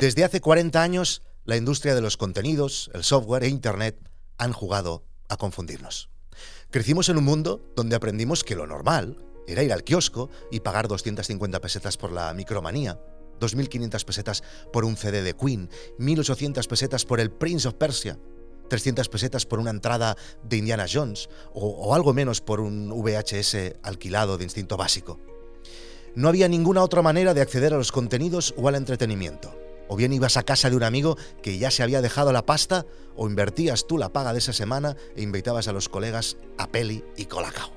Desde hace 40 años, la industria de los contenidos, el software e Internet han jugado a confundirnos. Crecimos en un mundo donde aprendimos que lo normal era ir al kiosco y pagar 250 pesetas por la micromanía, 2.500 pesetas por un CD de Queen, 1.800 pesetas por el Prince of Persia, 300 pesetas por una entrada de Indiana Jones o, o, algo menos por un VHS alquilado de instinto básico. No había ninguna otra manera de acceder a los contenidos o al entretenimiento. O bien ibas a casa de un amigo que ya se había dejado la pasta, o invertías tú la paga de esa semana e invitabas a los colegas a peli y colacao.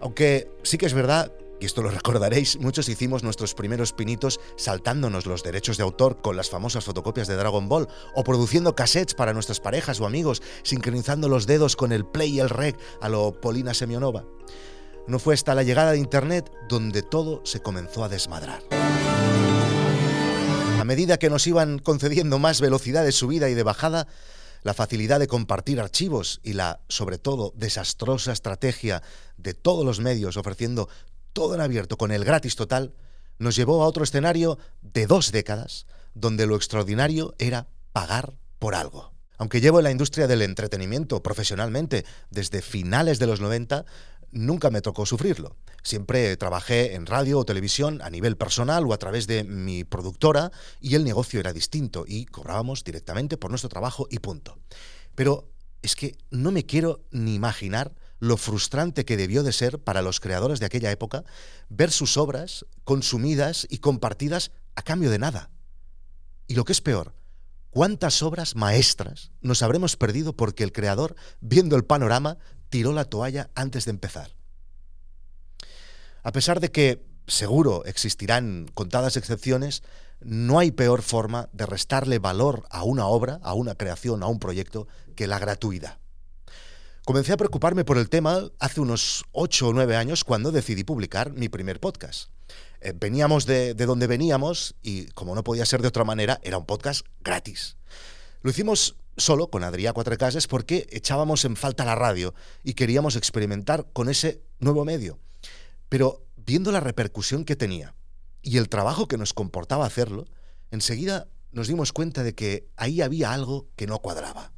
Aunque sí que es verdad, y esto lo recordaréis, muchos hicimos nuestros primeros pinitos saltándonos los derechos de autor con las famosas fotocopias de Dragon Ball, o produciendo cassettes para nuestras parejas o amigos, sincronizando los dedos con el play y el rec a lo Polina Semionova. No fue hasta la llegada de Internet donde todo se comenzó a desmadrar. A medida que nos iban concediendo más velocidad de subida y de bajada, la facilidad de compartir archivos y la, sobre todo, desastrosa estrategia de todos los medios ofreciendo todo en abierto con el gratis total, nos llevó a otro escenario de dos décadas, donde lo extraordinario era pagar por algo. Aunque llevo en la industria del entretenimiento profesionalmente desde finales de los 90, nunca me tocó sufrirlo. Siempre trabajé en radio o televisión a nivel personal o a través de mi productora y el negocio era distinto y cobrábamos directamente por nuestro trabajo y punto. Pero es que no me quiero ni imaginar lo frustrante que debió de ser para los creadores de aquella época ver sus obras consumidas y compartidas a cambio de nada. Y lo que es peor, ¿cuántas obras maestras nos habremos perdido porque el creador, viendo el panorama, tiró la toalla antes de empezar. A pesar de que seguro existirán contadas excepciones, no hay peor forma de restarle valor a una obra, a una creación, a un proyecto, que la gratuidad. Comencé a preocuparme por el tema hace unos 8 o 9 años cuando decidí publicar mi primer podcast. Eh, veníamos de, de donde veníamos y, como no podía ser de otra manera, era un podcast gratis. Lo hicimos solo con Adrià Cuatro Cases porque echábamos en falta la radio y queríamos experimentar con ese nuevo medio. Pero viendo la repercusión que tenía y el trabajo que nos comportaba hacerlo, enseguida nos dimos cuenta de que ahí había algo que no cuadraba.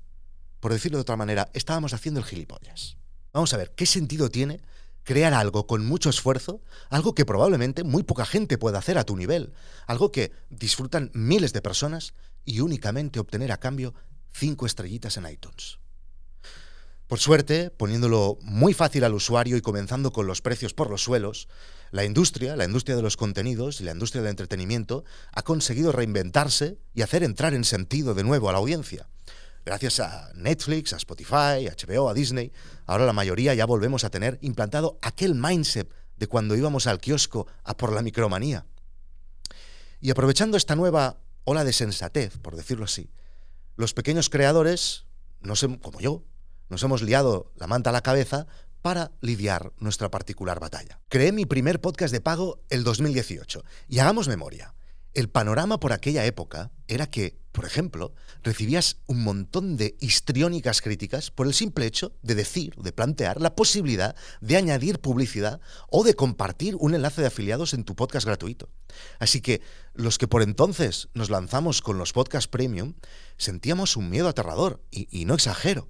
Por decirlo de otra manera, estábamos haciendo el gilipollas. Vamos a ver, ¿qué sentido tiene crear algo con mucho esfuerzo, algo que probablemente muy poca gente pueda hacer a tu nivel, algo que disfrutan miles de personas y únicamente obtener a cambio cinco estrellitas en iTunes. Por suerte, poniéndolo muy fácil al usuario y comenzando con los precios por los suelos, la industria, la industria de los contenidos y la industria del entretenimiento ha conseguido reinventarse y hacer entrar en sentido de nuevo a la audiencia. Gracias a Netflix, a Spotify, a HBO, a Disney, ahora la mayoría ya volvemos a tener implantado aquel mindset de cuando íbamos al kiosco a por la micromanía. Y aprovechando esta nueva ola de sensatez, por decirlo así, los pequeños creadores, no como yo, nos hemos liado la manta a la cabeza para lidiar nuestra particular batalla. Creé mi primer podcast de pago el 2018 y hagamos memoria. El panorama por aquella época era que, por ejemplo, recibías un montón de histriónicas críticas por el simple hecho de decir, de plantear la posibilidad de añadir publicidad o de compartir un enlace de afiliados en tu podcast gratuito. Así que los que por entonces nos lanzamos con los podcasts premium, sentíamos un miedo aterrador, y, y no exagero.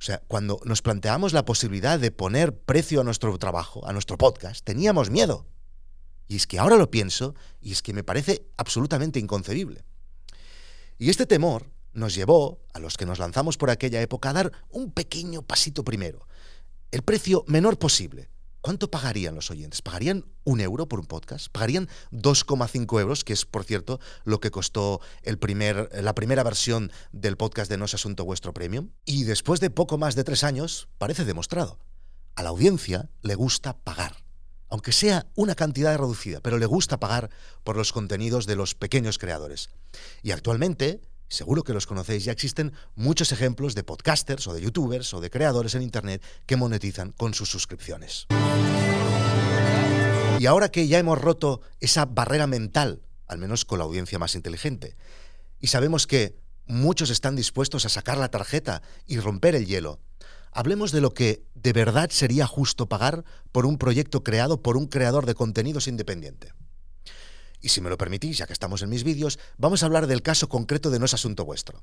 O sea, cuando nos planteamos la posibilidad de poner precio a nuestro trabajo, a nuestro podcast, teníamos miedo. Y es que ahora lo pienso y es que me parece absolutamente inconcebible. Y este temor nos llevó, a los que nos lanzamos por aquella época, a dar un pequeño pasito primero. El precio menor posible. ¿Cuánto pagarían los oyentes? ¿Pagarían un euro por un podcast? ¿Pagarían 2,5 euros, que es, por cierto, lo que costó el primer, la primera versión del podcast de No es Asunto Vuestro Premium? Y después de poco más de tres años, parece demostrado. A la audiencia le gusta pagar aunque sea una cantidad reducida, pero le gusta pagar por los contenidos de los pequeños creadores. Y actualmente, seguro que los conocéis, ya existen muchos ejemplos de podcasters o de youtubers o de creadores en Internet que monetizan con sus suscripciones. Y ahora que ya hemos roto esa barrera mental, al menos con la audiencia más inteligente, y sabemos que muchos están dispuestos a sacar la tarjeta y romper el hielo, hablemos de lo que de verdad sería justo pagar por un proyecto creado por un creador de contenidos independiente. Y si me lo permitís, ya que estamos en mis vídeos, vamos a hablar del caso concreto de No es Asunto Vuestro.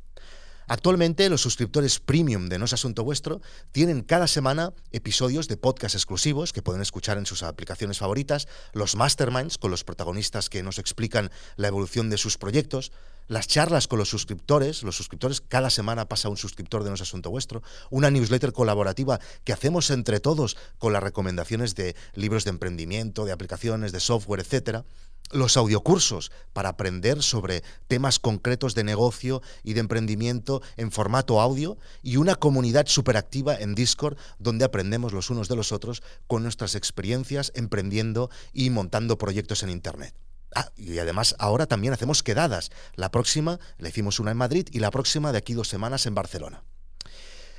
Actualmente los suscriptores premium de No es Asunto Vuestro tienen cada semana episodios de podcast exclusivos que pueden escuchar en sus aplicaciones favoritas, los masterminds con los protagonistas que nos explican la evolución de sus proyectos, las charlas con los suscriptores, los suscriptores, cada semana pasa un suscriptor de No es Asunto Vuestro, una newsletter colaborativa que hacemos entre todos con las recomendaciones de libros de emprendimiento, de aplicaciones, de software, etcétera los audiocursos para aprender sobre temas concretos de negocio y de emprendimiento en formato audio y una comunidad superactiva en Discord donde aprendemos los unos de los otros con nuestras experiencias emprendiendo y montando proyectos en Internet. Ah, y además ahora también hacemos quedadas. La próxima le hicimos una en Madrid y la próxima de aquí dos semanas en Barcelona.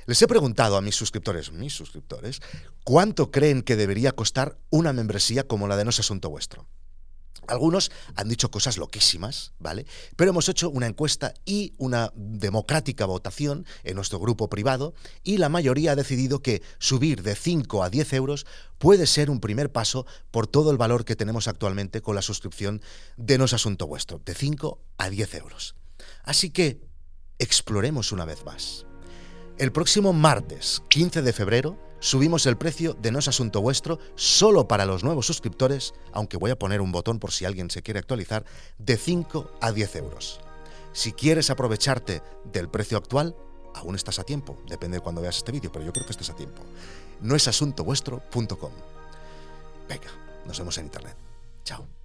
Les he preguntado a mis suscriptores, mis suscriptores, cuánto creen que debería costar una membresía como la de No es Asunto Vuestro. Algunos han dicho cosas loquísimas, ¿vale? Pero hemos hecho una encuesta y una democrática votación en nuestro grupo privado y la mayoría ha decidido que subir de 5 a 10 euros puede ser un primer paso por todo el valor que tenemos actualmente con la suscripción de No es Asunto Vuestro, de 5 a 10 euros. Así que exploremos una vez más. El próximo martes 15 de febrero subimos el precio de No es Asunto Vuestro solo para los nuevos suscriptores, aunque voy a poner un botón por si alguien se quiere actualizar, de 5 a 10 euros. Si quieres aprovecharte del precio actual, aún estás a tiempo, depende de cuando veas este vídeo, pero yo creo que estás a tiempo. No es asuntovuestro.com. Venga, nos vemos en internet. Chao.